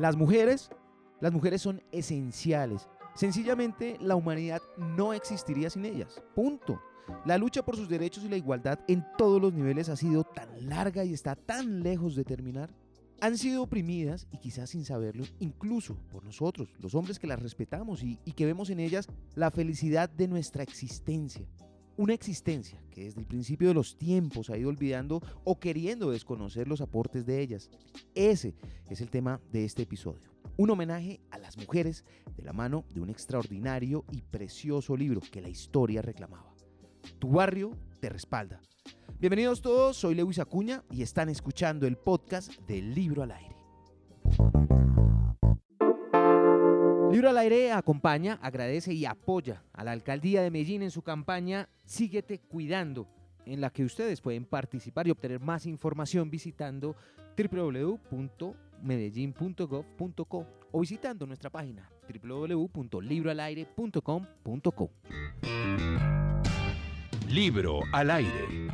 Las mujeres, las mujeres son esenciales. Sencillamente la humanidad no existiría sin ellas. Punto. La lucha por sus derechos y la igualdad en todos los niveles ha sido tan larga y está tan lejos de terminar. Han sido oprimidas y quizás sin saberlo, incluso por nosotros, los hombres que las respetamos y, y que vemos en ellas la felicidad de nuestra existencia. Una existencia que desde el principio de los tiempos ha ido olvidando o queriendo desconocer los aportes de ellas. Ese es el tema de este episodio. Un homenaje a las mujeres de la mano de un extraordinario y precioso libro que la historia reclamaba. Tu barrio te respalda. Bienvenidos todos, soy Lewis Acuña y están escuchando el podcast del Libro al Aire. Libro al Aire acompaña, agradece y apoya a la alcaldía de Medellín en su campaña Síguete Cuidando, en la que ustedes pueden participar y obtener más información visitando www.medellin.gov.co o visitando nuestra página www.libroalaire.com.co. Libro al aire.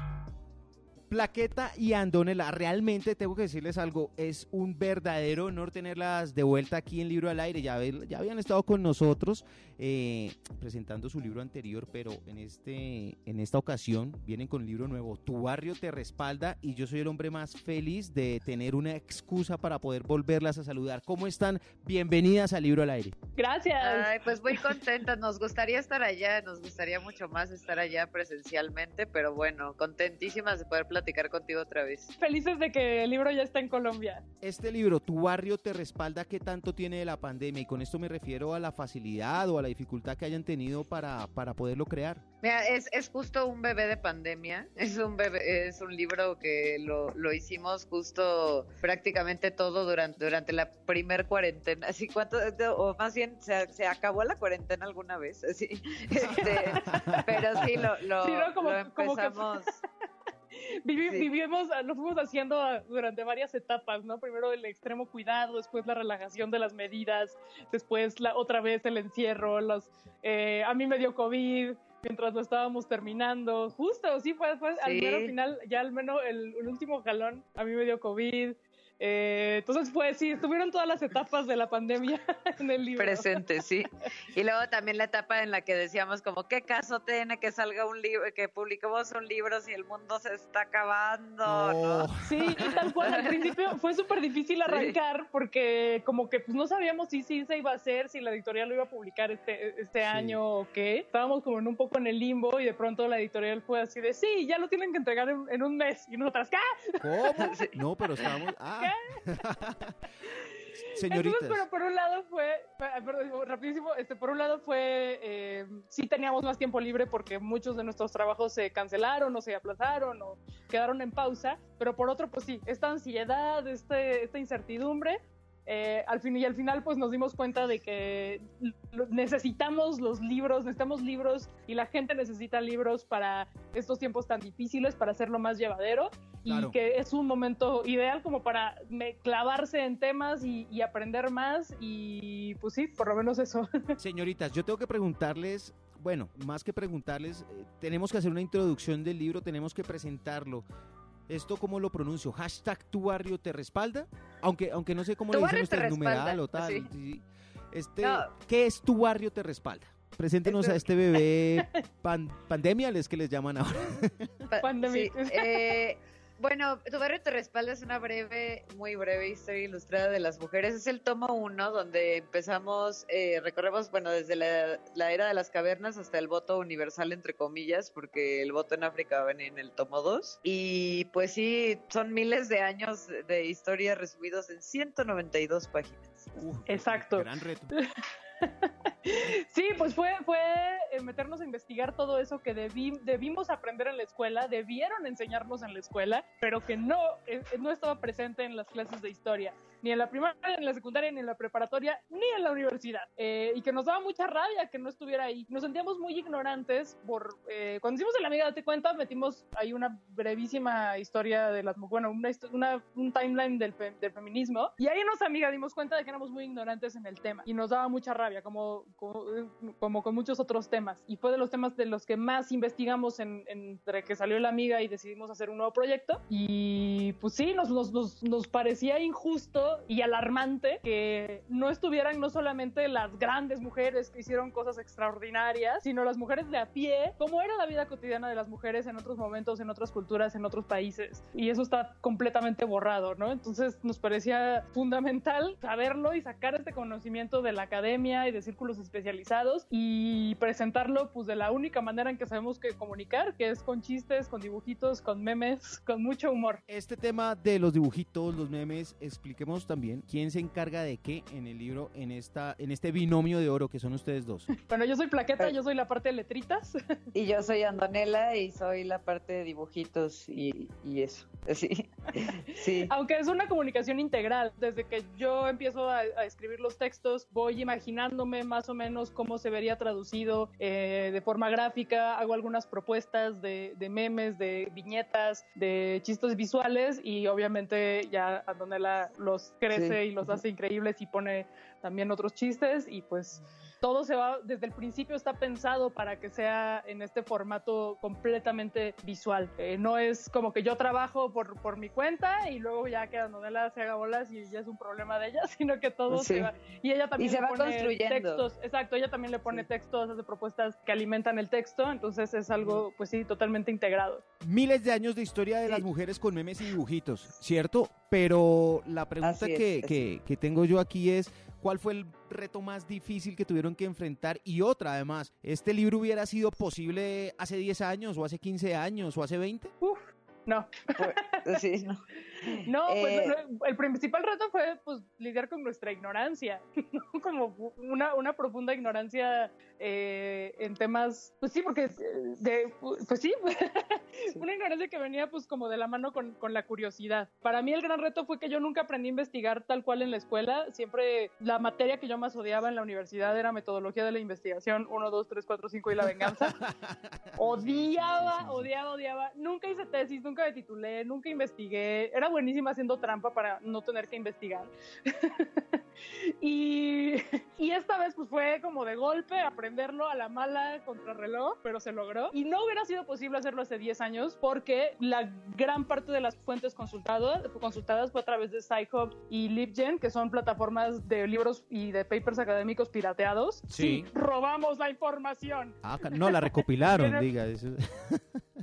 Plaqueta y Andonela, realmente tengo que decirles algo, es un verdadero honor tenerlas de vuelta aquí en Libro al Aire. Ya, ya habían estado con nosotros eh, presentando su libro anterior, pero en, este, en esta ocasión vienen con un libro nuevo. Tu barrio te respalda y yo soy el hombre más feliz de tener una excusa para poder volverlas a saludar. ¿Cómo están? Bienvenidas a Libro al Aire. Gracias. Ay, pues muy contentas, nos gustaría estar allá, nos gustaría mucho más estar allá presencialmente, pero bueno, contentísimas de poder platicar contigo otra vez. Felices de que el libro ya está en Colombia. Este libro, Tu barrio te respalda, ¿qué tanto tiene de la pandemia? Y con esto me refiero a la facilidad o a la dificultad que hayan tenido para, para poderlo crear. Mira, es, es justo un bebé de pandemia, es un bebé, es un libro que lo, lo hicimos justo prácticamente todo durante, durante la primer cuarentena, así cuánto, o más bien se, se acabó la cuarentena alguna vez, así, este, pero sí lo, lo, Sí, ¿no? Como- lo como que- empezamos. Vivi- Sí. Vivimos, lo fuimos haciendo ah, durante varias etapas, ¿no? Primero el extremo cuidado, después la relajación de las medidas, después la otra vez el encierro, los, eh, a mí me dio COVID mientras lo estábamos terminando, justo, sí, fue, fue al Sí. mero final, ya al menos el, el último jalón, a mí me dio COVID. Eh, entonces, pues sí, estuvieron todas las etapas de la pandemia en el libro. presente, sí. Y luego también la etapa en la que decíamos como qué caso tiene que salga un libro, que publiquemos un libro si el mundo se está acabando, ¿no? Sí, y tal cual, al principio fue súper difícil arrancar porque como que pues no sabíamos si sí se iba a hacer, si la editorial lo iba a publicar este, este Sí. año o qué. Estábamos como en un poco en el limbo y de pronto la editorial fue así de, sí, ya lo tienen que entregar en, en un mes. Y nosotras, ¿qué? ¿Cómo? No, pero estábamos... Ah. Señoritas. Entonces, pero por un lado fue, perdón, rapidísimo, este, por un lado fue, eh, sí teníamos más tiempo libre porque muchos de nuestros trabajos se cancelaron o se aplazaron o quedaron en pausa, pero por otro, pues sí, esta ansiedad, este, esta incertidumbre, eh, al fin y al final pues nos dimos cuenta de que necesitamos los libros, necesitamos libros y la gente necesita libros para estos tiempos tan difíciles, para hacerlo más llevadero Claro. y que es un momento ideal como para me- clavarse en temas y, y aprender más y pues sí, por lo menos eso. Señoritas, yo tengo que preguntarles, bueno, más que preguntarles, eh, tenemos que hacer una introducción del libro, tenemos que presentarlo. ¿Esto cómo lo pronuncio? ¿Hashtag tu barrio te respalda? Aunque, aunque no sé cómo le dicen ustedes, numeral o tal. sí. sí. Este, No. ¿Qué es tu barrio te respalda? Preséntenos a este bebé pan- pandemia, es que les llaman ahora. Pa- Pandemic. sí, eh, bueno, Tu barrio te respalda es una breve, muy breve historia ilustrada de las mujeres. Es el tomo uno donde empezamos, eh, recorremos, bueno, desde la, la era de las cavernas hasta el voto universal, entre comillas, porque el voto en África va a venir en el tomo 2. Y pues sí, son miles de años de historia resumidos en 192 páginas. Uf, Exacto. Gran reto. Sí, pues fue, fue eh, meternos a investigar todo eso que debí- debimos aprender en la escuela, debieron enseñarnos en la escuela, pero que no, eh, no estaba presente en las clases de historia, ni en la primaria, ni en la secundaria, ni en la preparatoria, ni en la universidad. Eh, y que nos daba mucha rabia que no estuviera ahí. Nos sentíamos muy ignorantes por... eh, cuando hicimos el amiga Date Cuenta, metimos ahí una brevísima historia de las bueno, una, un timeline del, del feminismo, y ahí nos amiga dimos cuenta de que éramos muy ignorantes en el tema, y nos daba mucha rabia, como como con muchos otros temas. Y fue de los temas de los que más investigamos en, entre que salió la amiga y decidimos hacer un nuevo proyecto. Y pues sí, nos, nos, nos, nos parecía injusto y alarmante que no estuvieran no solamente las grandes mujeres que hicieron cosas extraordinarias, sino las mujeres de a pie, como era la vida cotidiana de las mujeres en otros momentos, en otras culturas, en otros países. Y eso está completamente borrado, ¿no? Entonces nos parecía fundamental saberlo y sacar este conocimiento de la academia y de círculos especializados y presentarlo pues de la única manera en que sabemos que comunicar, que es con chistes, con dibujitos, con memes, con mucho humor. Este tema de los dibujitos, los memes, expliquemos también quién se encarga de qué en el libro, en esta, en este binomio de oro que son ustedes dos. Bueno, yo soy plaqueta, yo soy la parte de letritas. Y yo soy Andonela y soy la parte de dibujitos y, y eso. Sí. sí. Aunque es una comunicación integral. Desde que yo empiezo a, a, escribir los textos, voy imaginándome más o menos cómo se vería traducido eh, de forma gráfica. Hago algunas propuestas de, de, memes, de viñetas, de chistes visuales y obviamente ya Andonela los crece sí. y los hace increíbles y pone también otros chistes y pues todo se va, desde el principio está pensado para que sea en este formato completamente visual. Eh, no es como que yo trabajo por, por mi cuenta y luego ya que la novela se haga bolas y ya es un problema de ella, sino que todo sí. se va. Y ella también y se le va pone construyendo. textos, exacto, ella también le pone sí. textos, hace propuestas que alimentan el texto, entonces es algo, pues sí, totalmente integrado. Miles de años de historia de sí. las mujeres con memes y dibujitos, ¿cierto? Pero la pregunta que, que, que tengo yo aquí es, ¿cuál fue el reto más difícil que tuvieron que enfrentar? Y otra, además, ¿este libro hubiera sido posible hace 10 años o hace 15 años o hace 20? Uf, no. Pues, sí, no. No, pues eh, el principal reto fue pues lidiar con nuestra ignorancia, ¿no? como una, una profunda ignorancia eh, en temas, pues sí, porque de, pues sí, sí, una ignorancia que venía pues como de la mano con, con, la curiosidad. Para mí el gran reto fue que yo nunca aprendí a investigar tal cual en la escuela, siempre la materia que yo más odiaba en la universidad era metodología de la investigación 1, 2, 3, 4, 5 y la venganza. odiaba, odiaba, odiaba, nunca hice tesis, nunca me titulé, nunca investigué, era buenísima haciendo trampa para no tener que investigar. y, y, esta vez pues fue como de golpe aprenderlo a la mala contrarreloj, pero se logró. Y no hubiera sido posible hacerlo hace 10 años porque la gran parte de las fuentes consultadas, consultadas fue a través de Sci-Hub y LibGen, que son plataformas de libros y de papers académicos pirateados. Sí. robamos la información. Ah, no, la recopilaron, diga. Eso.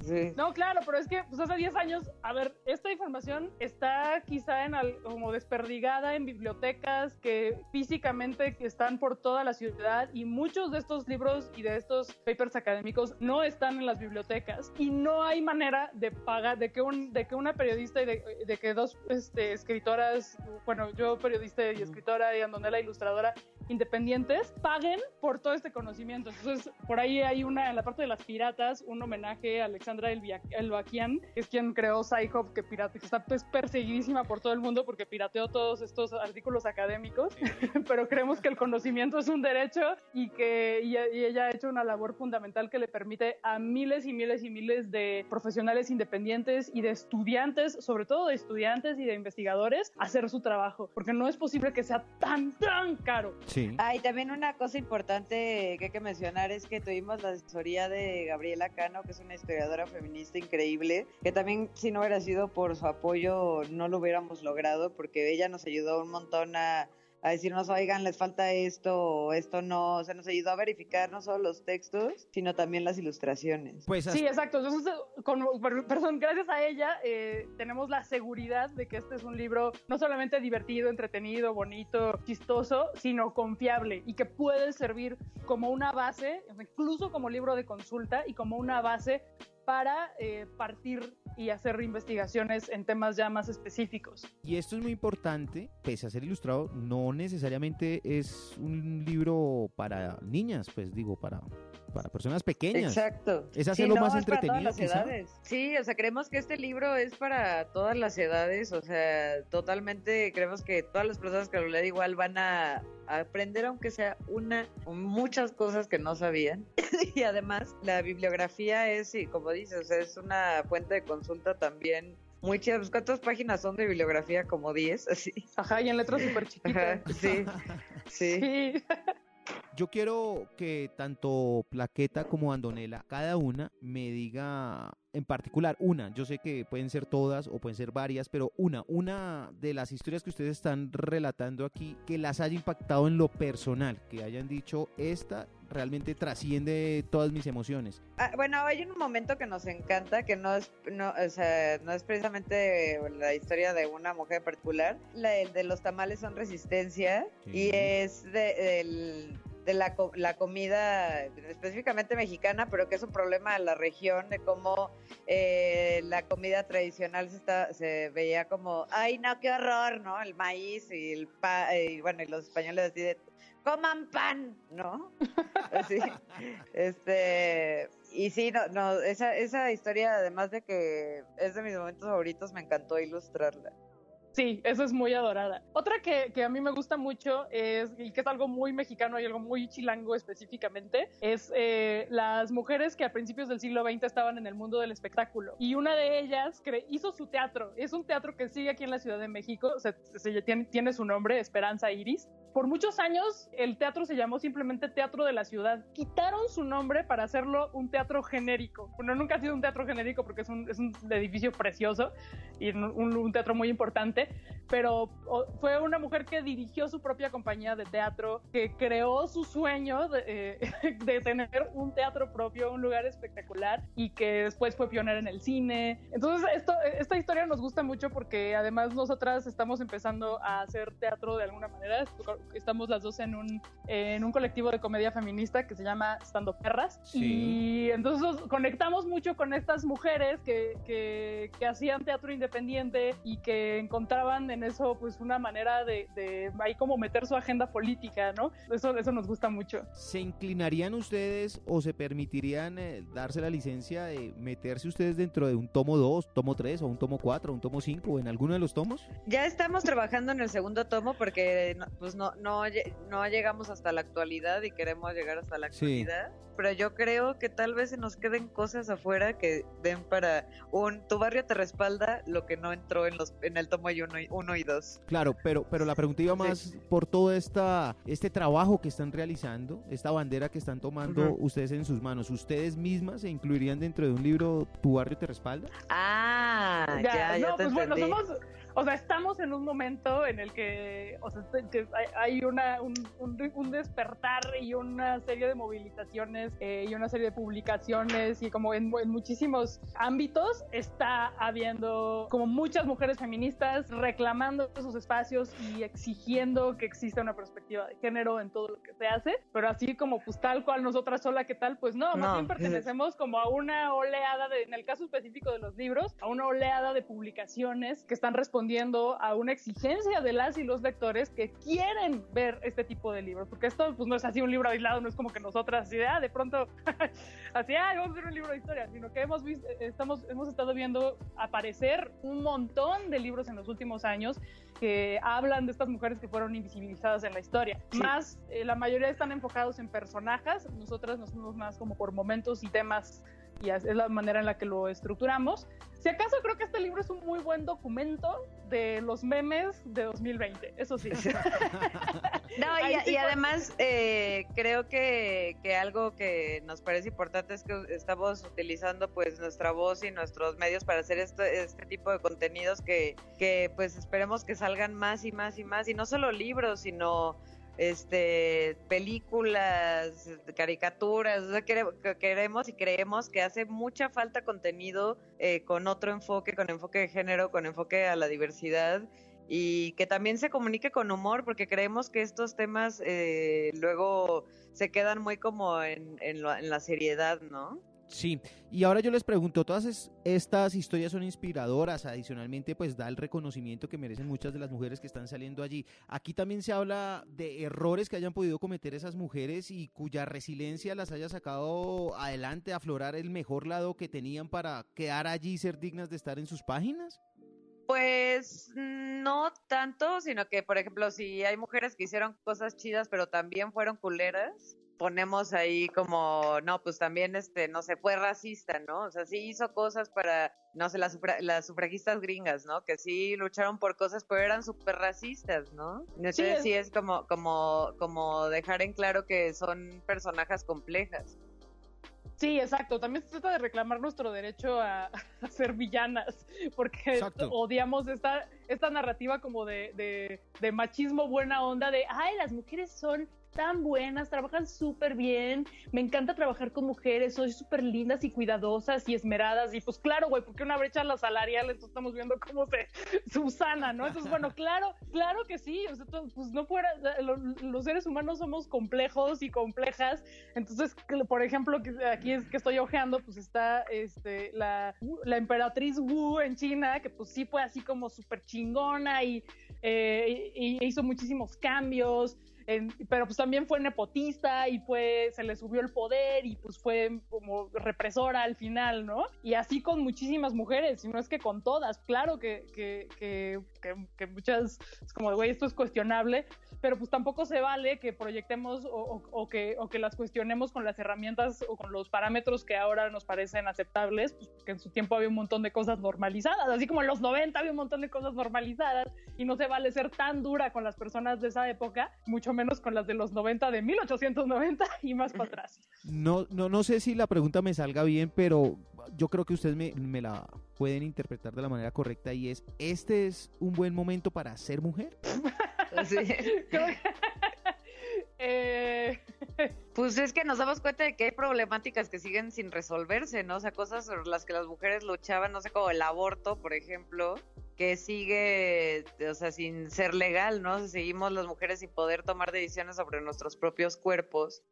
Sí. No, claro, pero es que pues, hace 10 años, a ver, esta información está quizá en al, como desperdigada en bibliotecas que físicamente están por toda la ciudad y muchos de estos libros y de estos papers académicos no están en las bibliotecas y no hay manera de pagar, de que, un, de que una periodista y de, de que dos este, escritoras, bueno, yo periodista y escritora y Andonela ilustradora, independientes paguen por todo este conocimiento. Entonces, por ahí hay una, en la parte de las piratas, un homenaje a Alexandra Elbaquian, que es quien creó Sci-Hub, que, pirate, que está pues, perseguidísima por todo el mundo porque pirateó todos estos artículos académicos, pero creemos que el conocimiento es un derecho y que y, y ella ha hecho una labor fundamental que le permite a miles y miles y miles de profesionales independientes y de estudiantes, sobre todo de estudiantes y de investigadores, hacer su trabajo, porque no es posible que sea tan, tan caro. Sí. Ah, y también una cosa importante que hay que mencionar es que tuvimos la asesoría de Gabriela Cano, que es una historiadora feminista increíble, que también si no hubiera sido por su apoyo no lo hubiéramos logrado, porque ella nos ayudó un montón a a decirnos, oigan, les falta esto o esto no, o sea, nos ayudó a verificar no solo los textos, sino también las ilustraciones. Pues sí, exacto. Entonces, con, perdón, gracias a ella eh, tenemos la seguridad de que este es un libro no solamente divertido, entretenido, bonito, chistoso, sino confiable y que puede servir como una base, incluso como libro de consulta y como una base para eh, partir y hacer investigaciones en temas ya más específicos. Y esto es muy importante, pese a ser ilustrado, no necesariamente es un libro para niñas, pues digo, para, para personas pequeñas. Exacto. Es hacerlo sí, no, más es entretenido. Para todas las edades. Sí, o sea, creemos que este libro es para todas las edades, o sea, totalmente creemos que todas las personas que lo leen igual van a, a aprender aunque sea una muchas cosas que no sabían. y además la bibliografía es, sí, como dices, es una fuente de consulta también muy chida. Pues, ¿Cuántas páginas son de bibliografía? Como 10, así. Ajá, y en letras súper chiquitas. Ajá, sí, sí. sí. Yo quiero que tanto Plaqueta como Andonela, cada una me diga en particular una, yo sé que pueden ser todas o pueden ser varias, pero una, una de las historias que ustedes están relatando aquí que las haya impactado en lo personal, que hayan dicho esta realmente trasciende todas mis emociones. Ah, bueno, hay un momento que nos encanta, que no es, no, o sea, no es precisamente la historia de una mujer en particular, la de los tamales son resistencia y es de, del de la, la, comida específicamente mexicana, pero que es un problema de la región, de cómo eh, la comida tradicional se, está, se veía como, ay, no, qué horror, ¿no? El maíz y el pan, y bueno, y los españoles así de, coman pan, ¿no? Así, este, y sí, no, no, esa, esa historia, además de que es de mis momentos favoritos, me encantó ilustrarla. Sí, eso es muy adorada. Otra que, a mí me gusta mucho es, y que es algo muy mexicano y algo muy chilango específicamente, es eh, las mujeres que a principios del siglo XX estaban en el mundo del espectáculo. Y una de ellas hizo su teatro. Es un teatro que sigue aquí en la Ciudad de México, se, tiene, tiene su nombre, Esperanza Iris. Por muchos años el teatro se llamó simplemente Teatro de la Ciudad. Quitaron su nombre para hacerlo un teatro genérico. Bueno, nunca ha sido un teatro genérico porque es un, edificio precioso y un, teatro muy importante pero fue una mujer que dirigió su propia compañía de teatro, que creó su sueño de, eh, de, tener un teatro propio, un lugar espectacular y que después fue pionera en el cine. Entonces, esto, esta historia nos gusta mucho porque además nosotras estamos empezando a hacer teatro de alguna manera. Estamos las dos en un, en un colectivo de comedia feminista que se llama Estando Perras. Y entonces conectamos mucho con estas mujeres que, que, que hacían teatro independiente y que encontraban en eso pues una manera de, de, ahí como meter su agenda política, ¿no? Eso, eso nos gusta mucho. ¿Se inclinarían ustedes o se permitirían eh, darse la licencia de meterse ustedes dentro de un tomo 2, tomo 3 o un tomo 4, un tomo 5 o en alguno de los tomos? Ya estamos trabajando en el segundo tomo porque pues no, no, no llegamos hasta la actualidad y queremos llegar hasta la actualidad. Pero yo creo que tal vez se nos queden cosas afuera que den para un tu barrio te respalda lo que no entró en los en el tomo 1 y, uno y dos. Claro, pero, pero la pregunta iba más por todo esta, este trabajo que están realizando, esta bandera que están tomando ustedes en sus manos. ¿Ustedes mismas se incluirían dentro de un libro Tu barrio te respalda? Ah, ya, ya, no, pues bueno, somos o sea, estamos en un momento en el que, o sea, que hay una, un, un, despertar y una serie de movilizaciones eh, y una serie de publicaciones y como en, en, muchísimos ámbitos está habiendo como muchas mujeres feministas reclamando esos espacios y exigiendo que exista una perspectiva de género en todo lo que se hace, pero así como pues tal cual nosotras sola que tal, pues no, más bien pertenecemos como a una oleada de, en el caso específico de los libros, a una oleada de publicaciones que están respondiendo a una exigencia de las y los lectores que quieren ver este tipo de libros, porque esto pues no es así un libro aislado, no es como que nosotras así de, ah, de pronto así, ah, vamos a ver un libro de historia, sino que hemos visto, estamos, hemos estado viendo aparecer un montón de libros en los últimos años que hablan de estas mujeres que fueron invisibilizadas en la historia. Más, eh, la mayoría están enfocados en personajes, nosotras nos fuimos más como por momentos y temas y es la manera en la que lo estructuramos. Si acaso creo que este libro es un muy buen documento de los memes de 2020, eso sí. no, y, además eh, creo que, que, algo que nos parece importante es que estamos utilizando pues nuestra voz y nuestros medios para hacer este, este tipo de contenidos que, que pues esperemos que salgan más y más y más, y no solo libros, sino este películas, caricaturas, queremos y creemos que hace mucha falta contenido eh, con otro enfoque, con enfoque de género, con enfoque a la diversidad y que también se comunique con humor, porque creemos que estos temas eh, luego se quedan muy como en, en la seriedad, ¿no? Sí, y ahora yo les pregunto, todas estas historias son inspiradoras, adicionalmente pues da el reconocimiento que merecen muchas de las mujeres que están saliendo allí. Aquí también se habla de errores que hayan podido cometer esas mujeres y cuya resiliencia las haya sacado adelante, aflorar el mejor lado que tenían para quedar allí y ser dignas de estar en sus páginas. Pues no tanto, sino que, por ejemplo, si hay mujeres que hicieron cosas chidas, pero también fueron culeras, ponemos ahí como, no, pues también, este, no sé, fue racista, ¿no? O sea, sí hizo cosas para, no sé, las, las sufragistas gringas, ¿no? Que sí lucharon por cosas, pero eran súper racistas, ¿no? Entonces sí, es como, como, como dejar en claro que son personajes complejas. Sí, exacto. También se trata de reclamar nuestro derecho a, ser villanas, porque odiamos esta, esta narrativa como de, de, de, machismo buena onda, de, ay, las mujeres son tan buenas, trabajan súper bien, me encanta trabajar con mujeres, soy súper lindas y cuidadosas y esmeradas, y pues claro, güey, porque una brecha la salarial, entonces estamos viendo cómo se Susana, ¿no? Entonces, bueno, claro, claro que sí, o sea, pues no fuera, los seres humanos somos complejos y complejas, entonces, por ejemplo, aquí es que estoy ojeando, pues está este, la, la emperatriz Wu en China, que pues sí fue así como súper chingona y, eh, y hizo muchísimos cambios, pero pues también fue nepotista y fue, se le subió el poder y pues fue como represora al final, ¿no? Y así con muchísimas mujeres, y no es que con todas, claro que, que, que, que, muchas, es como, güey, esto es cuestionable, pero pues tampoco se vale que proyectemos o, o, que, o que las cuestionemos con las herramientas o con los parámetros que ahora nos parecen aceptables, pues porque en su tiempo había un montón de cosas normalizadas, así como en los 90 había un montón de cosas normalizadas y no se vale ser tan dura con las personas de esa época, mucho menos con las de los 90 de 1890 y más para atrás. No, no, no sé si la pregunta me salga bien, pero yo creo que ustedes me, me la pueden interpretar de la manera correcta y es, ¿este es un buen momento para ser mujer? Sí. Eh, pues es que nos damos cuenta de que hay problemáticas que siguen sin resolverse, ¿no? O sea, cosas sobre las que las mujeres luchaban, no sé, como el aborto, por ejemplo, que sigue, o sea, sin ser legal, ¿no? Seguimos las mujeres sin poder tomar decisiones sobre nuestros propios cuerpos.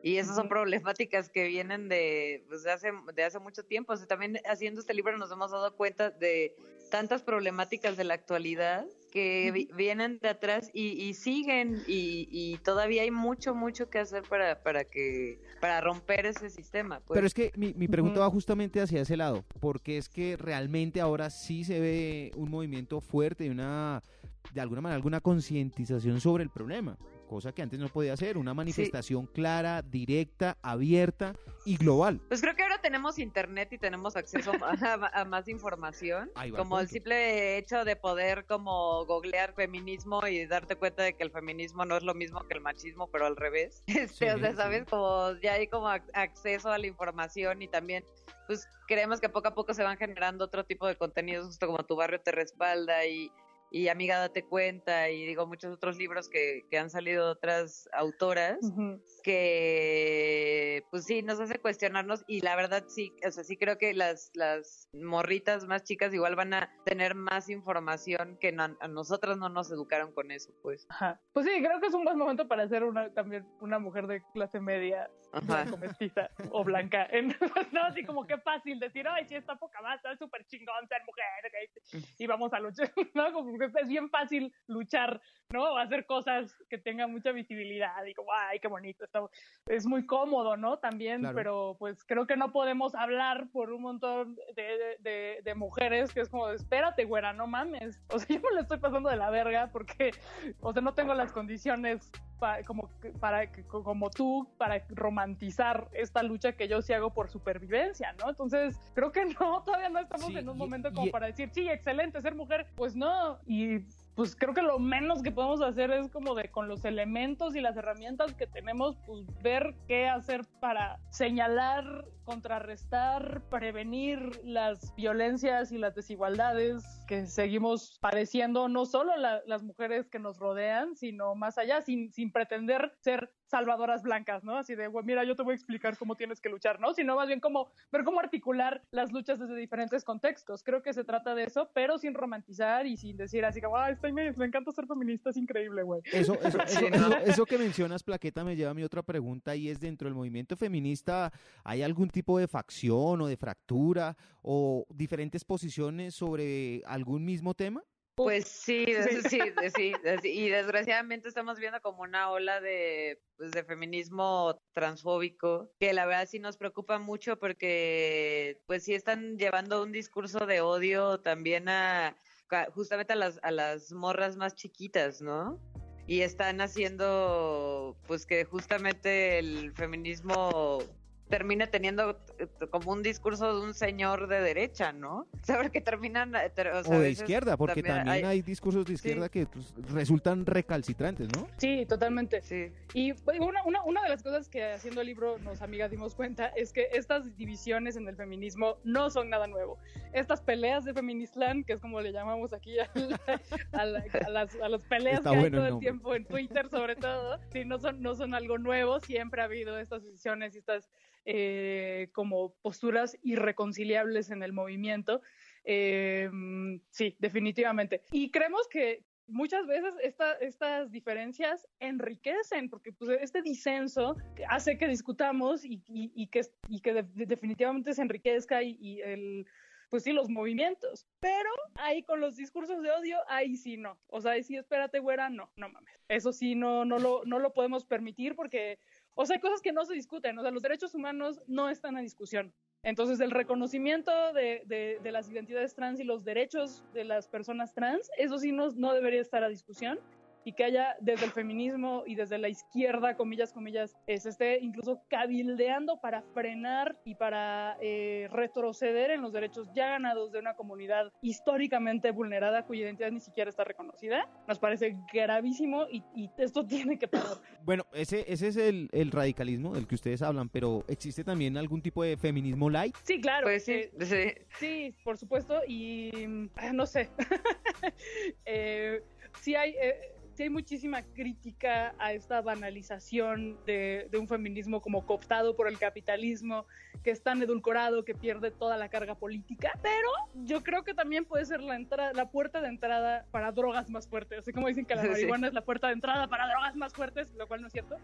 Y esas son problemáticas que vienen de, pues, de, hace, de hace mucho tiempo. O sea, también haciendo este libro nos hemos dado cuenta de tantas problemáticas de la actualidad que vienen de atrás y, siguen y, todavía hay mucho mucho que hacer para para que para romper ese sistema pues. pero es que mi, mi pregunta va justamente hacia ese lado porque es que realmente ahora sí se ve un movimiento fuerte y una de alguna manera alguna concientización sobre el problema cosa que antes no podía hacer, una manifestación clara, directa, abierta y global. Pues creo que ahora tenemos internet y tenemos acceso a, más información, como el, simple hecho de poder como googlear feminismo y darte cuenta de que el feminismo no es lo mismo que el machismo, pero al revés. Este, o sea, sabes, como ya hay como acceso a la información y también pues creemos que poco a poco se van generando otro tipo de contenidos, justo como tu barrio te respalda y y Amiga Date Cuenta y digo muchos otros libros que, que han salido de otras autoras que pues sí nos hace cuestionarnos y la verdad sí, o sea, sí creo que las, las morritas más chicas igual van a tener más información que a nosotras no nos educaron con eso, pues. Ajá. Pues sí, creo que es un buen momento para ser una también una mujer de clase media, mestiza o blanca. no, así como que fácil decir, ay, sí, está poca más, es súper chingón ser mujer y vamos a luchar, ¿no? Como es bien fácil luchar, ¿no? O hacer cosas que tengan mucha visibilidad y como, ay, qué bonito, es muy cómodo, ¿no? También, pero pues creo que no podemos hablar por un montón de, de, de, mujeres que es como, espérate, güera, no mames. O sea, yo me lo estoy pasando de la verga porque, o sea, no tengo las condiciones como, para, como tú para romantizar esta lucha que yo sí hago por supervivencia, ¿no? Entonces, creo que no, todavía no estamos en un momento como para decir, sí, excelente ser mujer. Pues no, y pues creo que lo menos que podemos hacer es como de con los elementos y las herramientas que tenemos, pues ver qué hacer para señalar, contrarrestar, prevenir las violencias y las desigualdades que seguimos padeciendo, no solo las mujeres que nos rodean, sino más allá, sin, sin pretender ser salvadoras blancas, ¿no? Así de, mira, yo te voy a explicar cómo tienes que luchar, ¿no? Sino más bien como ver cómo articular las luchas desde diferentes contextos. Creo que se trata de eso, pero sin romantizar y sin decir así como, ay, estoy, me, me encanta ser feminista, es increíble, güey. Eso, eso, eso, eso, que mencionas, Plaqueta, me lleva a mi otra pregunta y es dentro del movimiento feminista, ¿hay algún tipo de facción o de fractura o diferentes posiciones sobre algún mismo tema? Pues sí, sí, sí, y desgraciadamente estamos viendo como una ola de, pues, de feminismo transfóbico, que la verdad sí nos preocupa mucho porque pues sí están llevando un discurso de odio también a justamente a las, a las morras más chiquitas, ¿no? y están haciendo pues que justamente el feminismo termina teniendo eh, como un discurso de un señor de derecha, ¿no? O sea, porque terminan... eh, ter- O, sea, de izquierda, porque también, hay, hay- discursos de izquierda que pues, resultan recalcitrantes, ¿no? Sí, totalmente. Sí, Y una, una, una de las cosas que haciendo el libro nos amigas dimos cuenta es que estas divisiones en el feminismo no son nada nuevo. Estas peleas de Feministland, que es como le llamamos aquí a, la- a la- a las, a las peleas Está que hay bueno el todo el nombre. tiempo en Twitter sobre todo, sí, no son, no son algo nuevo, siempre ha habido estas divisiones y estas eh, como posturas irreconciliables en el movimiento. Eh, sí, definitivamente. Y creemos que muchas veces esta- estas diferencias enriquecen, porque pues, este disenso hace que discutamos y, y- y que, y que de- definitivamente se enriquezca y, el pues sí, los movimientos. Pero ahí con los discursos de odio, ahí sí no. O sea, ahí sí, espérate, güera, no, no mames. Eso sí, no, no, lo, no lo podemos permitir porque, o sea, hay cosas que no se discuten. O sea, los derechos humanos no están a discusión. Entonces, el reconocimiento de, de- las identidades trans y los derechos de las personas trans, eso sí no, no debería estar a discusión y que haya desde el feminismo y desde la izquierda, comillas, comillas, eh, se esté incluso cabildeando para frenar y para eh, retroceder en los derechos ya ganados de una comunidad históricamente vulnerada cuya identidad ni siquiera está reconocida, nos parece gravísimo y, y esto tiene que parar. Bueno, ese, ese es el, el radicalismo del que ustedes hablan, pero ¿existe también algún tipo de feminismo light? Sí, claro. pues sí, eh, sí. Sí, por supuesto, y mm, ah, no sé. Eh, sí hay. Sí hay muchísima crítica a esta banalización de, de un feminismo como cooptado por el capitalismo, que es tan edulcorado que pierde toda la carga política, pero yo creo que también puede ser la, entrada, la puerta de entrada para drogas más fuertes, así como dicen que la Sí. marihuana es la puerta de entrada para drogas más fuertes, lo cual no es cierto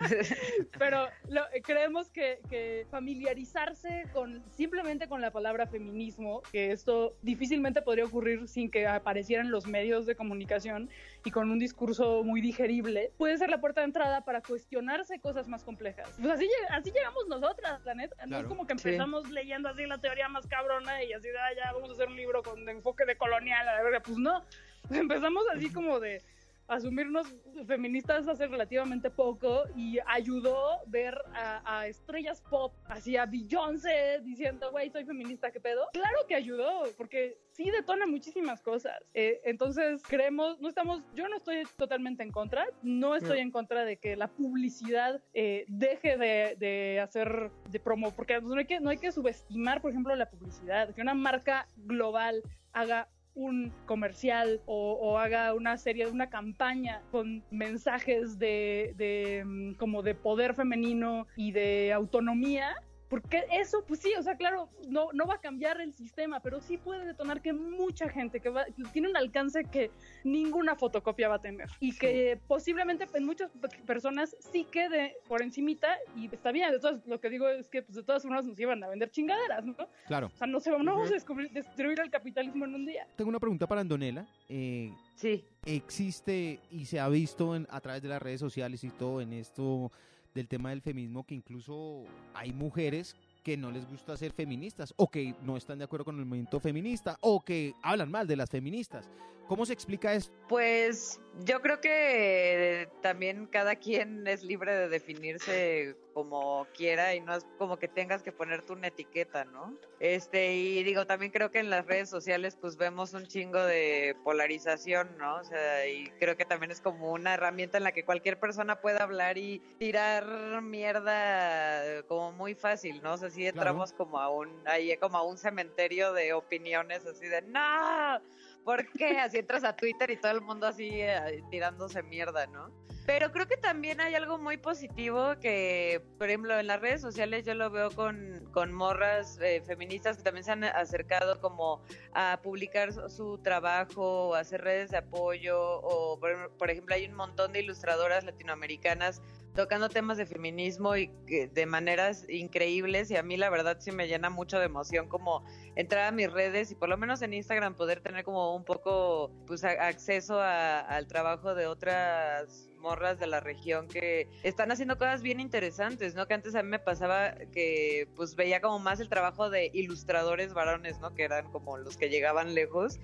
pero lo- eh, creemos que, que familiarizarse con simplemente con la palabra feminismo, que esto difícilmente podría ocurrir sin que aparecieran los medios de comunicación y con un discurso muy digerible, puede ser la puerta de entrada para cuestionarse cosas más complejas. Pues así, así llegamos nosotras, la neta. No es como que Sí. empezamos leyendo así la teoría más cabrona y así, ah, ya vamos a hacer un libro con enfoque de colonial, a la verga. Pues no, empezamos así como de asumirnos feministas hace relativamente poco y ayudó ver a, a estrellas pop, así a Beyoncé diciendo, güey, soy feminista, ¿qué pedo? Claro que ayudó, porque sí detona muchísimas cosas. Eh, entonces, creemos, no estamos, yo no estoy totalmente en contra, no estoy en contra de que la publicidad eh, deje de, de hacer, de promo, porque no hay, que, no hay que subestimar, por ejemplo, la publicidad, que una marca global haga un comercial o, haga una serie, una campaña con mensajes de, de, mm, como de poder femenino y de autonomía, porque eso, pues sí, o sea, claro, no, no va a cambiar el sistema, pero sí puede detonar que mucha gente que va, tiene un alcance que ninguna fotocopia va a tener y que posiblemente en muchas pe- personas sí quede por encimita y está bien, de todas, lo que digo es que pues de todas formas nos iban a vender chingaderas, ¿no? Claro. O sea, no, se, no vamos a descubrir- destruir el capitalismo en un día. Tengo una pregunta para Andonela. Eh, Sí, existe y se ha visto en- a través de las redes sociales y todo en esto del tema del feminismo que incluso hay mujeres que no les gusta ser feministas o que no están de acuerdo con el movimiento feminista o que hablan mal de las feministas. ¿Cómo se explica esto? Pues yo creo que también cada quien es libre de definirse como quiera y no es como que tengas que ponerte una etiqueta, ¿no? Este, y digo, también creo que en las redes sociales pues vemos un chingo de polarización, ¿no? O sea, y creo que también es como una herramienta en la que cualquier persona puede hablar y tirar mierda como muy fácil, ¿no? O sea, sí Claro. entramos como a un, ahí como a un cementerio de opiniones así de, ¡No! ¿Por qué? Así entras a Twitter y todo el mundo así eh, tirándose mierda, ¿no? Pero creo que también hay algo muy positivo que, por ejemplo, en las redes sociales yo lo veo con, con morras eh, feministas que también se han acercado como a publicar su, trabajo o hacer redes de apoyo o, por, por ejemplo, hay un montón de ilustradoras latinoamericanas tocando temas de feminismo y de maneras increíbles y a mí la verdad sí me llena mucho de emoción como entrar a mis redes y por lo menos en Instagram poder tener como un poco pues a- acceso a- al trabajo de otras morras de la región que están haciendo cosas bien interesantes, ¿no? Que antes a mí me pasaba que pues veía como más el trabajo de ilustradores varones, ¿no? Que eran como los que llegaban lejos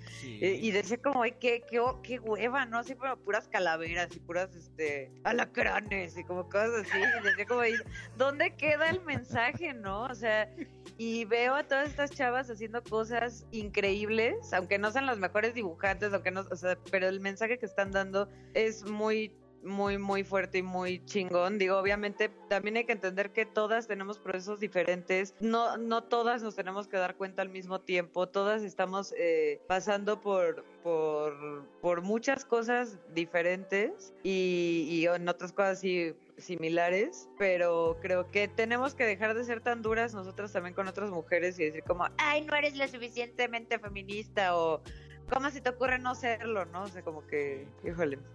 y decía como, ay, qué, qué, qué hueva, ¿no? Así como puras calaveras y puras, este, alacranes y como cosas así. Y decía como, ¿dónde queda el mensaje, no? O sea, y veo a todas estas chavas haciendo cosas increíbles, aunque no sean las mejores dibujantes, aunque no, o sea, pero el mensaje que están dando es muy muy, muy fuerte y muy chingón. Digo, obviamente también hay que entender que todas tenemos procesos diferentes, no, no todas nos tenemos que dar cuenta al mismo tiempo, todas estamos eh, pasando por, por, por muchas cosas diferentes y, y en otras cosas sí similares, pero creo que tenemos que dejar de ser tan duras nosotras también con otras mujeres y decir como, ay, no eres lo suficientemente feminista o ¿cómo se te ocurre no serlo, no? Como que,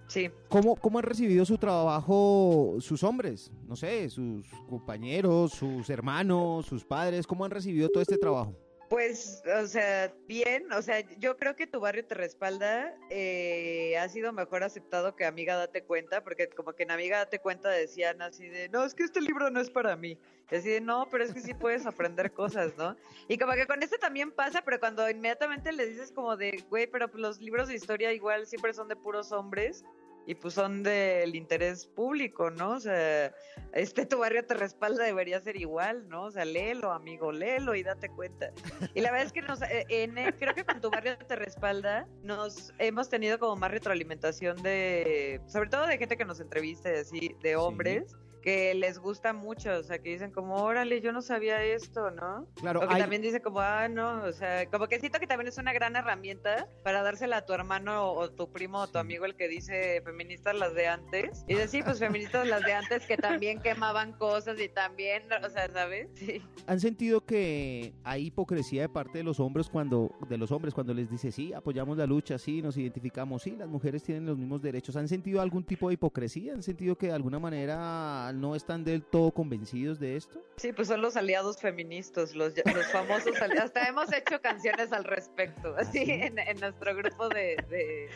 sí. ¿Cómo, ¿Cómo han recibido su trabajo sus hombres? No sé, sus compañeros, sus hermanos, sus padres, ¿cómo han recibido todo este trabajo? Pues, o sea, bien, o sea, yo creo que tu barrio te respalda, eh, ha sido mejor aceptado que Amiga Date Cuenta, porque como que en Amiga Date Cuenta decían así de, no, es que este libro no es para mí, y así de, no, pero es que sí puedes aprender cosas, ¿no? Y como que con este también pasa, pero cuando inmediatamente le dices como de, güey, pero los libros de historia igual siempre son de puros hombres, y pues son del interés público, ¿no? O sea, este tu barrio te respalda debería ser igual, ¿no? O sea, léelo, amigo, léelo y date cuenta. Y la verdad es que nos, eh, en, creo que con tu barrio te respalda, nos hemos tenido como más retroalimentación de, sobre todo de gente que nos entrevista, así, de hombres que les gusta mucho, o sea, que dicen como, órale, yo no sabía esto, ¿no? Claro. O que también dice como, ah, no, o sea, como que siento que también es una gran herramienta para dársela a tu hermano o, tu primo o tu amigo el que dice feministas las de antes. Y decir, sí, pues feministas las de antes que también quemaban cosas y también, o sea, ¿sabes? Sí. ¿Han sentido que hay hipocresía de parte de los hombres cuando, de los hombres cuando les dice, sí, apoyamos la lucha, sí, nos identificamos, sí, las mujeres tienen los mismos derechos? ¿Han sentido algún tipo de hipocresía? ¿Han sentido que de alguna manera no están del todo convencidos de esto? Sí, pues son los aliados feministas, los, los famosos aliados. Hasta hemos hecho canciones al respecto, así en, nuestro grupo de,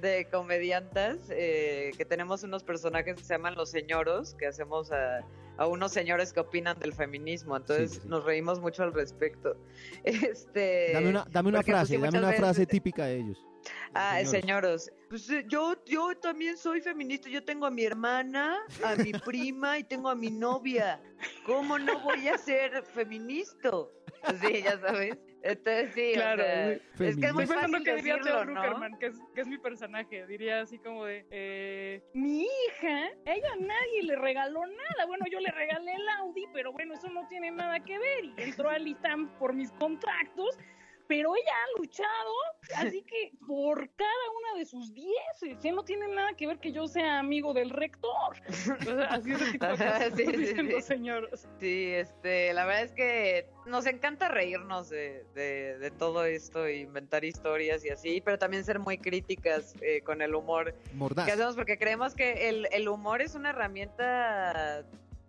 de, comediantas, eh, que tenemos unos personajes que se llaman los señoros, que hacemos a, a unos señores que opinan del feminismo, entonces nos reímos mucho al respecto. Este, dame una, dame una pues, frase, dame una frase típica de ellos. Ah, señoros. Pues eh, yo, yo también soy feminista. Yo tengo a mi hermana, a mi prima y tengo a mi novia. ¿Cómo no voy a ser feminista? Sí, ya sabes. Entonces sí, claro, es que es muy fácil que diría Theo ¿no? que es, que es mi personaje, diría así como de, eh, mi hija, ella a nadie le regaló nada, bueno, yo le regalé el Audi, pero bueno, eso no tiene nada que ver, y entró al ITAM por mis contactos, pero ella ha luchado, así que por cada una de sus dieces, ya no tiene nada que ver que yo sea amigo del rector. así es el tipo de cosas sí, sí, señores. Sí, este, la verdad es que nos encanta reírnos de, de, todo esto, inventar historias y así, pero también ser muy críticas eh, con el humor Mordaz. que hacemos, porque creemos que el, el humor es una herramienta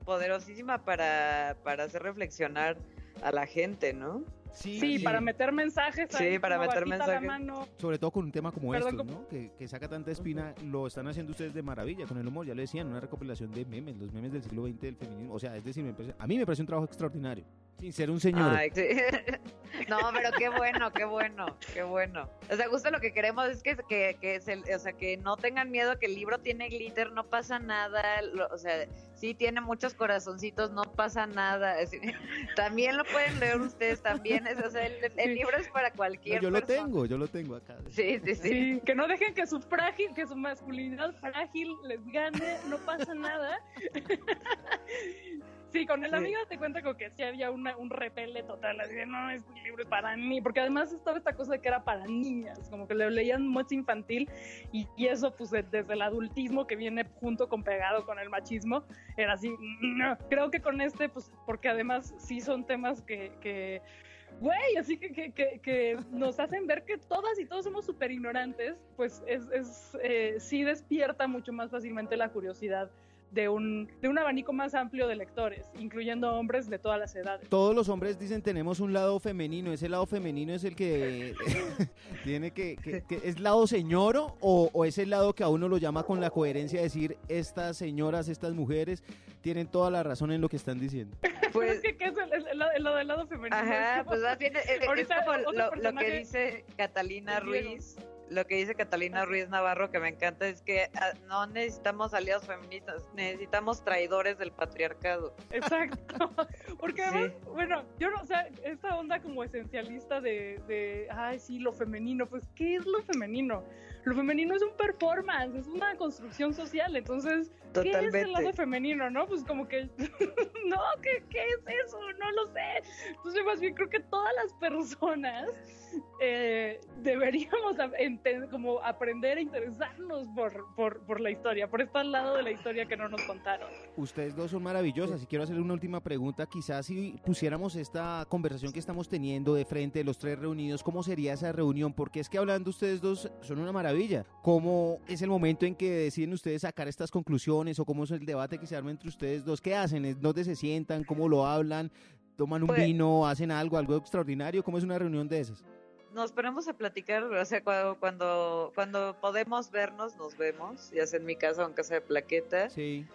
poderosísima para, para hacer reflexionar a la gente, ¿no? Sí, para meter mensajes. Sí, para meter mensajes. Sobre todo con un tema como este, ¿no? Que, que, saca tanta espina, lo están haciendo ustedes de maravilla con el humor. Ya lo decían, una recopilación de memes, los memes del siglo XX del feminismo. O sea, es decir, a mí me parece un trabajo extraordinario. Sin ser un señor. no, pero qué bueno, qué bueno, qué bueno. O sea, justo lo que queremos es que, que, que o sea, que no tengan miedo que el libro tiene glitter, no pasa nada. o sea, sí tiene muchos corazoncitos, no pasa nada. también lo pueden leer ustedes, también. Es, o sea, el, libro es para cualquier yo lo tengo, yo lo tengo acá. Sí, sí, sí, Que no dejen que su frágil, que su masculinidad frágil les gane, no pasa nada. Sí, con el amigo te cuenta como que sí había una, un repele total, así de no, este libro es para mí, porque además estaba esta cosa de que era para niñas, como que le leían mucho infantil y, y eso pues desde el adultismo que viene junto con pegado con el machismo, era así, no. creo que con este pues porque además sí son temas que, que güey, así que, que, que, que, nos hacen ver que todas y todos somos súper ignorantes, pues es, es eh, sí despierta mucho más fácilmente la curiosidad de un, de un abanico más amplio de lectores, incluyendo hombres de todas las edades. Todos los hombres dicen tenemos un lado femenino, ese lado femenino es el que tiene que, que- que- es lado señoro o, o es el lado que a uno lo llama con la coherencia de decir estas señoras, estas mujeres tienen toda la razón en lo que están diciendo. Pues, es que, ¿qué es el, el- el- el- lo del lado femenino? ajá, Es como- pues más bien es, es Ahorita como otro lo, lo que dice Catalina griego. Lo que dice Catalina Ruiz Navarro, que me encanta, es que ah, no necesitamos aliados feministas, necesitamos traidores del patriarcado. Exacto. Porque Sí. además, bueno, yo no, o sea, esta onda como esencialista de, de, ay, sí, lo femenino, pues, ¿qué es lo femenino? Lo femenino es un performance, es una construcción social, entonces, ¿qué es el lado Totalmente. femenino, no? Pues como que, no, ¿qué, ¿qué es eso? No lo sé. Entonces, más bien creo que todas las personas eh, deberíamos como aprender a interesarnos por, por, por la historia, por este lado de la historia que no nos contaron. Ustedes dos son maravillosas y quiero hacerle una última pregunta. Quizás si pusiéramos esta conversación que estamos teniendo de frente de los tres reunidos, ¿cómo sería esa reunión? Porque es que hablando ustedes dos son una maravilla. ¿Cómo es el momento en que deciden ustedes sacar estas conclusiones o cómo es el debate que se arma entre ustedes dos? ¿Qué hacen? ¿Es- ¿Dónde se sientan? ¿Cómo lo hablan? ¿Toman un Pues- vino? ¿Hacen algo? ¿Algo extraordinario? ¿Cómo es una reunión de esas? Nos ponemos a platicar, o sea, cuando, cuando, cuando podemos vernos, nos vemos, ya sea en mi casa o en casa de plaqueta, Sí.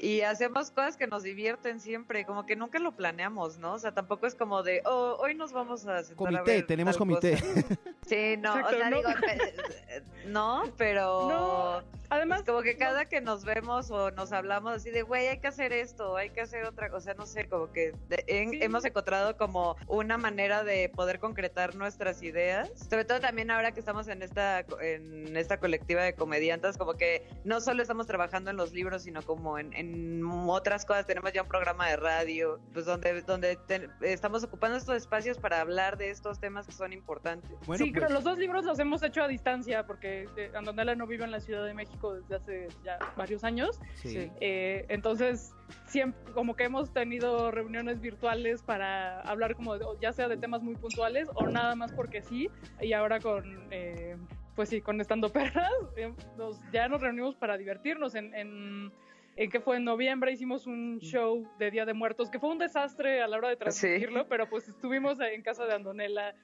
Y hacemos cosas que nos divierten siempre, como que nunca lo planeamos, ¿no? O sea, tampoco es como de, oh, hoy nos vamos a sentar a Comité, ver tenemos tal comité. cosa". Sí, no, Exacto, o sea, no. digo, pe- no, pero... No, Además, es como que cada que nos vemos o nos hablamos así de, güey, hay que hacer esto, hay que hacer otra cosa, no sé, como que de- en- Sí. hemos encontrado como una manera de poder concretar nuestras ideas. Sobre todo también ahora que estamos en esta, en esta colectiva de comediantes, como que no solo estamos trabajando en los libros, sino como en, en otras cosas. Tenemos ya un programa de radio, pues donde, donde te- estamos ocupando estos espacios para hablar de estos temas que son importantes. Bueno, sí, pues, creo, los dos libros los hemos hecho a distancia porque eh, no vive en la Ciudad de México desde hace ya varios años. sí. sí. Eh, entonces, siempre, como que hemos tenido reuniones virtuales para hablar como de- ya sea de temas muy puntuales o nada más porque sí. Y ahora con, eh, pues sí, con Estando Perras, eh, nos, ya nos reunimos para divertirnos. En, en, en que fue en noviembre hicimos un show de Día de Muertos, que fue un desastre a la hora de transmitirlo, pero pues estuvimos en casa de Andonela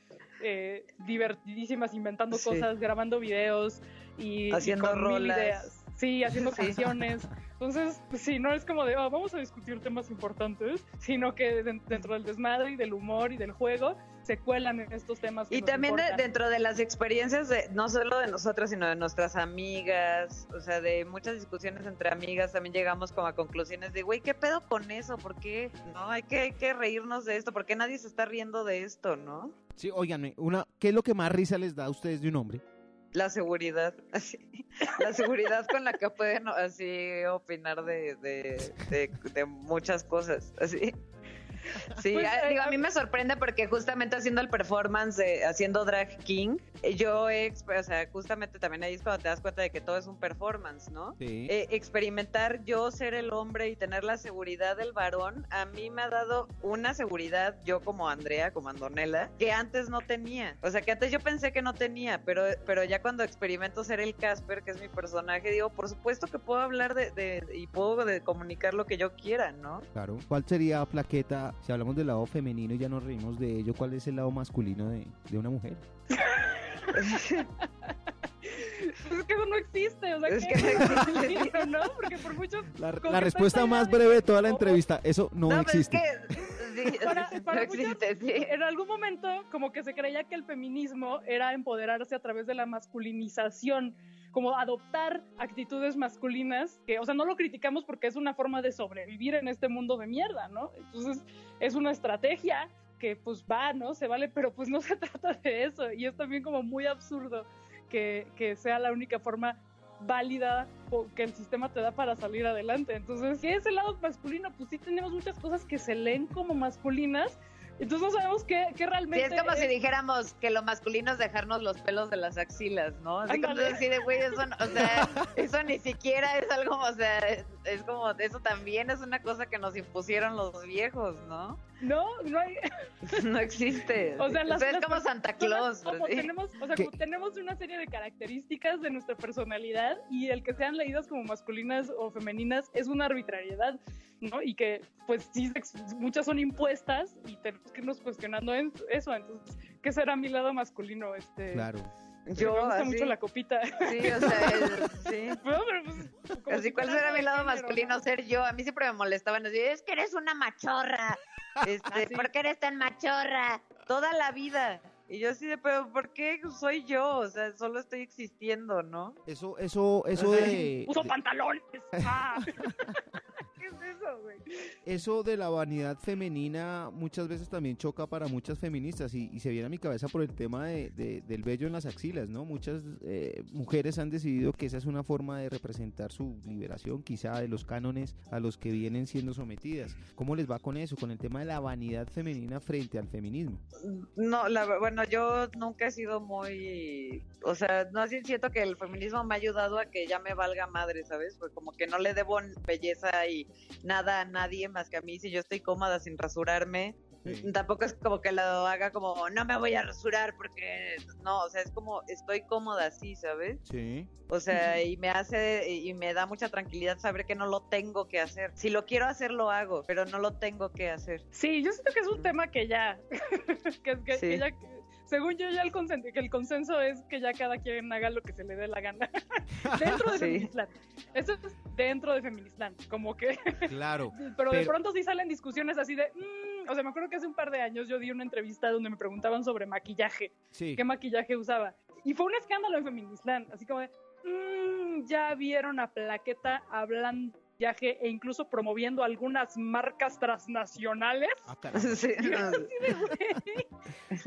eh, divertidísimas, inventando Sí. cosas, grabando videos y, y Haciendo con mil rolas. ideas. Sí, haciendo Sí. canciones. Entonces, sí, no es como de, "Oh, vamos a discutir temas importantes, sino que den- dentro del desmadre y del humor y del juego se cuelan en estos temas. que Y también de- dentro de las experiencias, de, no solo de nosotras, sino de nuestras amigas, o sea, de muchas discusiones entre amigas, también llegamos como a conclusiones de, güey, ¿qué pedo con eso? ¿Por qué? No, hay que, hay que reírnos de esto, ¿por qué nadie se está riendo de esto, no? Sí, óiganme, una, ¿qué es lo que más risa les da a ustedes de un hombre? La seguridad, así, la seguridad con la que pueden así opinar de, de, de, de muchas cosas, así. Sí, Pues, a, eh, digo, a mí me sorprende porque justamente haciendo el performance de haciendo Drag King, eh, yo, he exp- o sea, justamente también ahí es cuando te das cuenta de que todo es un performance, ¿no? Sí. Eh, experimentar yo ser el hombre y tener la seguridad del varón, a mí me ha dado una seguridad, yo como Andrea, como Andonela, que antes no tenía. O sea, que antes yo pensé que no tenía, pero, pero ya cuando experimento ser el Casper, que es mi personaje, digo, por supuesto que puedo hablar de, de- y puedo de comunicar lo que yo quiera, ¿no? Claro. ¿Cuál sería, Plaqueta, si hablamos del lado femenino y ya nos reímos de ello, cuál es el lado masculino de, de una mujer? Pues es que eso no existe, o sea, Es ¿qué que no es existe. femenino, ¿no? Porque por muchos... La, respuesta más breve de toda la entrevista, eso no, pero es existe. que sí, Para- no existe, sí. En algún momento, como que se creía que el feminismo era empoderarse a través de la masculinización, como adoptar actitudes masculinas, que, o sea, no lo criticamos porque es una forma de sobrevivir en este mundo de mierda, ¿no? Entonces, es una estrategia que pues va, ¿no? Se vale, pero pues no se trata de eso. Y es también como muy absurdo que, que sea la única forma válida que el sistema te da para salir adelante. Entonces, ¿qué es el lado masculino? Pues sí tenemos muchas cosas que se leen como masculinas, entonces no sabemos qué, qué Sí, realmente es como si dijéramos que lo masculino es dejarnos los pelos de las axilas, ¿no? Así como decir, güey, eso, no- o sea, eso ni siquiera es algo, o sea, es, es como, eso también es una cosa que nos impusieron los viejos, ¿no? No, no hay. No existe. O sea, las- las como Santa Claus. como tenemos, o sea, ¿Qué? como tenemos una serie de características de nuestra personalidad y el que sean leídas como masculinas o femeninas es una arbitrariedad, ¿no? Y que, pues sí, muchas son impuestas y tenemos que irnos cuestionando en- eso. Entonces, ¿qué será mi lado masculino? Este, Claro. Yo, me gusta así. mucho la copita. Sí, o sea, es- sí. No, pero, pues, como Así, si ¿cuál será mi lado género, masculino? ¿no? Ser yo. A mí siempre me molestaban así, es que eres una machorra. Este, Ah, sí. ¿Por qué eres tan machorra? Toda la vida. Y yo así de, pero ¿por qué soy yo? O sea, solo estoy existiendo, ¿no? Eso, eso, eso de, Uso de- pantalones. Ah. ¿Qué es eso, güey? eso de la vanidad femenina muchas veces también choca para muchas feministas y, y se viene a mi cabeza por el tema de, de- del vello en las axilas, ¿no? Muchas eh, mujeres han decidido que esa es una forma de representar su liberación, quizá de los cánones a los que vienen siendo sometidas. ¿Cómo les va con eso, con el tema de la vanidad femenina frente al feminismo? No, la, bueno, yo nunca he sido muy, o sea, no así siento que el feminismo me ha ayudado a que ya me valga madre, ¿sabes? Pues como que no le debo belleza y nada a nadie más que a mí, si yo estoy cómoda sin rasurarme, Sí. tampoco es como que lo haga como, no me voy a rasurar porque, no, o sea, es como, estoy cómoda así, ¿sabes? Sí. O sea, y me hace, y me da mucha tranquilidad saber que no lo tengo que hacer. Si lo quiero hacer, lo hago, pero no lo tengo que hacer. Sí, yo siento que es un tema que ya, que, que- Sí. que ya, según yo ya el, consen- que el consenso es que ya cada quien haga lo que se le dé la gana dentro de Sí. Feministland. Eso es dentro de Feministland, como que, Claro. pero, de pronto sí salen discusiones así de, mm, o sea, me acuerdo que hace un par de años yo di una entrevista donde me preguntaban sobre maquillaje, Sí. qué maquillaje usaba, y fue un escándalo en Feministland, así como de, "Mm, ya vieron a Plaqueta hablando maquillaje e incluso promoviendo algunas marcas transnacionales. Ah. Sí, no, Así de, güey.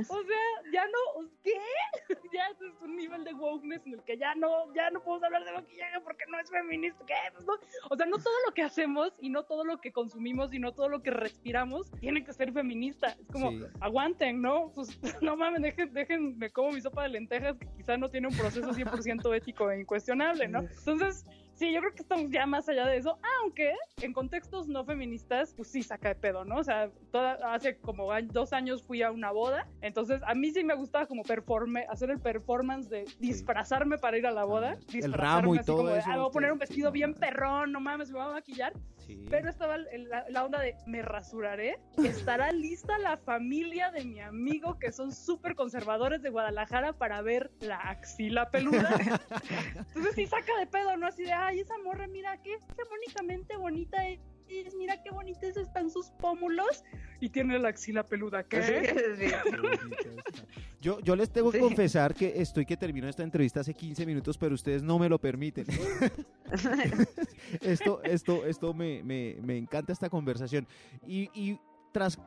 O sea, ya no, ¿qué? Ya es un nivel de wokeness en el que ya no, ya no podemos hablar de maquillaje porque no es feminista. ¿Qué? Pues no. O sea, no todo lo que hacemos y no todo lo que consumimos y no todo lo que respiramos tiene que ser feminista. Es como, Sí. aguanten, ¿no? Pues no mames, dejen, dejen, me como mi sopa de lentejas que quizá no tiene un proceso 100% ético e incuestionable, ¿no? Entonces, Sí, yo creo que estamos ya más allá de eso, aunque en contextos no feministas, pues sí saca de pedo, ¿no? O sea, toda, hace como dos años fui a una boda, entonces a mí sí me gustaba como performe, hacer el performance de disfrazarme para ir a la boda. Ah, el disfrazarme ramo y así todo como de, eso, "Ah, voy a poner un vestido bien perrón, no mames, me voy a maquillar. Sí. Pero estaba la, la onda de, me rasuraré, estará lista la familia de mi amigo que son súper conservadores de Guadalajara para ver la axila peluda. Entonces sí saca de pedo, ¿no? Así de, ay, esa morra, mira, qué hegemónicamente bonita es, mira qué bonitos están sus pómulos y tiene la axila peluda, ¿qué? Sí, sí. Yo, yo les tengo que Sí. confesar que estoy que termino esta entrevista hace 15 minutos, pero ustedes no me lo permiten. esto, esto, esto me, me, me encanta esta conversación. Y, y tras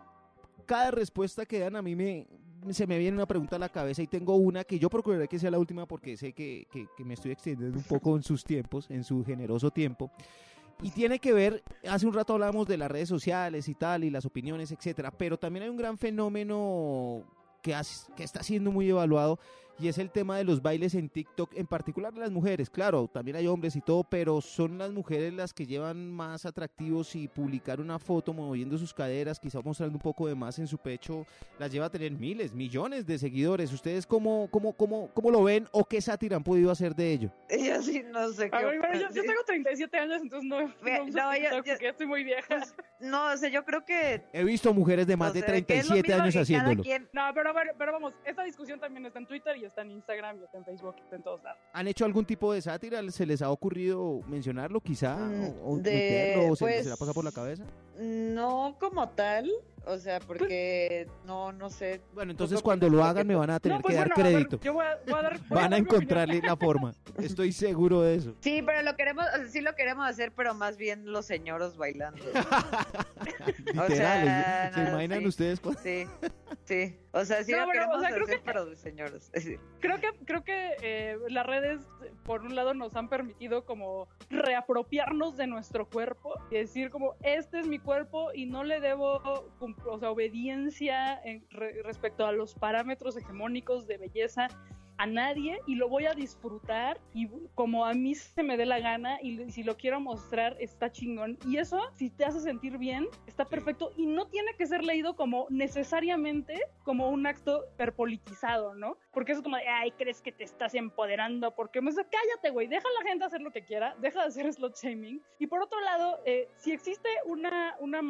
cada respuesta que dan, a mí me, se me viene una pregunta a la cabeza y tengo una que yo procuraré que sea la última porque sé que, que- que me estoy extendiendo un poco en sus tiempos, en su generoso tiempo. Y tiene que ver, hace un rato hablábamos de las redes sociales y tal, y las opiniones, etcétera, pero también hay un gran fenómeno que, has- que está siendo muy evaluado y es el tema de los bailes en TikTok, en particular de las mujeres. Claro, también hay hombres y todo, pero son las mujeres las que llevan más atractivos y publicar una foto moviendo sus caderas, quizá mostrando un poco de más en su pecho, las lleva a tener miles, millones de seguidores. ¿Ustedes cómo, cómo, cómo, cómo lo ven o qué sátira han podido hacer de ello? Yo sí no sé qué. A ver, bueno, yo, yo tengo 37 años, entonces no, no, no, yo- TikTok yo- porque ya estoy muy vieja. No, o sea, yo creo que. He visto mujeres de más o de sea, que es lo 37 mismo años haciéndolo. quien- No, pero, pero vamos, esta discusión también está en Twitter y está en Instagram y está en Facebook y está en todos lados. ¿Han hecho algún tipo de sátira? ¿Se les ha ocurrido mencionarlo quizá? Mm, ¿O, o de- tuitearlo, o se, pues- se la pasa por la cabeza? No como tal, o sea, porque no, no sé. Bueno, entonces Pues, cuando lo hagan me van a tener no, pues que dar bueno, a ver, crédito. yo voy a, voy a dar, voy Van a opinión. encontrarle la forma. Estoy seguro de eso. Sí, pero lo queremos, o sea, sí lo queremos hacer, pero más bien los señoros bailando. Literal. sea, ¿Se no, imaginan sí. ustedes? cuando- Sí, sí. O sea, sí No, lo pero, o queremos sea, creo hacer, que- pero de señoros. Sí. Creo que, creo que eh, las redes, por un lado, nos han permitido como reapropiarnos de nuestro cuerpo y decir como, este es mi cuerpo y no le debo o sea, obediencia en re- respecto a los parámetros hegemónicos de belleza a nadie y lo voy a disfrutar y como a mí se me dé la gana y si lo quiero mostrar está chingón. Y eso, si te hace sentir bien, está perfecto y no tiene que ser leído como necesariamente como un acto perpolitizado, ¿no? Porque es como, de, ay, crees que te estás empoderando, porque me dice, cállate, güey, deja a la gente hacer lo que quiera, deja de hacer slot shaming. Y por otro lado, eh, si existe una, una,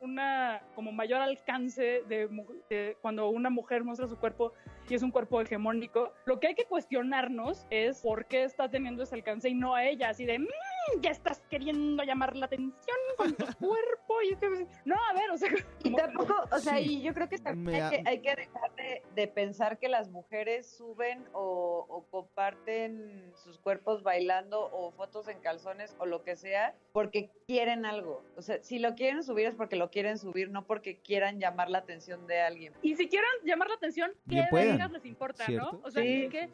una como mayor alcance de, cuando una mujer muestra su cuerpo y es un cuerpo hegemónico, lo que hay que cuestionarnos es por qué está teniendo ese alcance y no a ella, así de, mmm, ya estás queriendo llamar la atención con tu cuerpo. Y no, a ver, o sea. Y tampoco, o sea, y yo creo que también hay, que, hay que dejar de, pensar que las mujeres suben o, o, comparten sus cuerpos bailando o fotos en calzones o lo que sea porque quieren algo. O sea, si lo quieren subir es porque lo quieren subir, no porque quieran llamar la atención de alguien. Y si quieren llamar la atención, ¿qué les importa, no? O sea,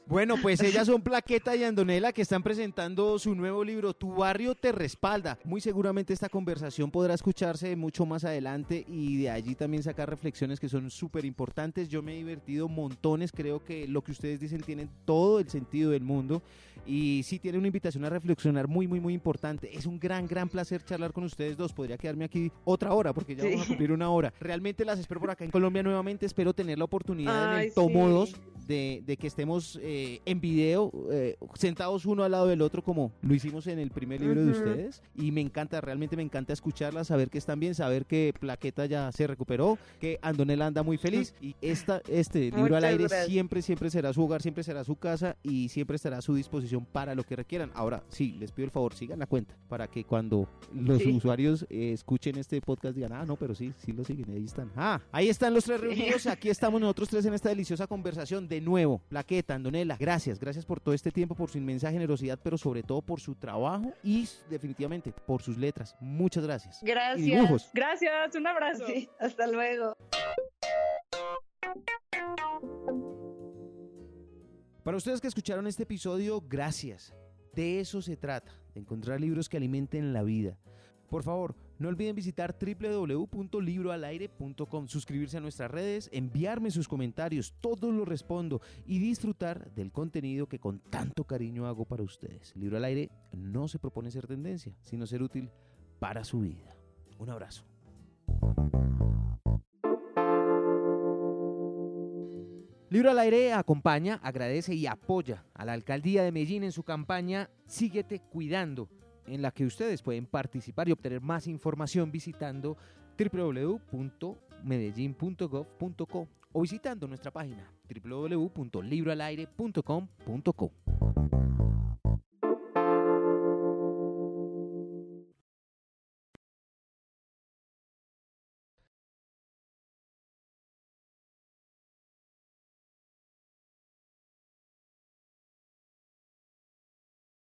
Bueno, pues ellas son Plaqueta y Andonela que están presentando su nuevo libro, Tu barrio te respalda. Muy seguramente esta conversación podrá escucharse mucho más adelante y de allí también sacar reflexiones que son súper importantes. Yo me divertido montones, creo que lo que ustedes dicen tiene todo el sentido del mundo y sí tiene una invitación a reflexionar muy, muy, muy importante. Es un gran, gran placer charlar con ustedes dos. Podría quedarme aquí otra hora porque ya vamos a cumplir una hora. Realmente las espero por acá en Colombia nuevamente. Espero tener la oportunidad en el tomo 2 de, que estemos eh, en video, eh, sentados uno al lado del otro, como lo hicimos en el primer libro de ustedes. Y me encanta, realmente me encanta escucharlas, saber que están bien, saber que Plaqueta ya se recuperó, que Andonela anda muy feliz. Y esta, este libro al aire siempre, siempre será su hogar, siempre será su casa y siempre estará a su disposición para lo que requieran. Ahora, sí, les pido el favor, sigan la cuenta para que cuando los usuarios eh, escuchen este podcast digan, ah, no, pero sí, sí lo siguen, ahí están. Ah, ahí están los tres reunidos, aquí estamos nosotros tres en esta deliciosa conversación de nuevo. Plaqueta, Andonela, gracias, gracias por todo este tiempo, por su inmensa generosidad, pero sobre todo por su trabajo y definitivamente por sus letras. Muchas gracias. Gracias. Gracias, un abrazo. hasta luego. Para ustedes que escucharon este episodio, gracias. De eso se trata, de encontrar libros que alimenten la vida. Por favor, no olviden visitar www.libroalaire.com, suscribirse a nuestras redes, enviarme sus comentarios, todos los respondo y disfrutar del contenido que con tanto cariño hago para ustedes. Libro al aire no se propone ser tendencia, sino ser útil para su vida. Un abrazo. Libro al Aire acompaña, agradece y apoya a la alcaldía de Medellín en su campaña Síguete Cuidando, en la que ustedes pueden participar y obtener más información visitando www.medellin.gov.co o visitando nuestra página www.libroalaire.com.co.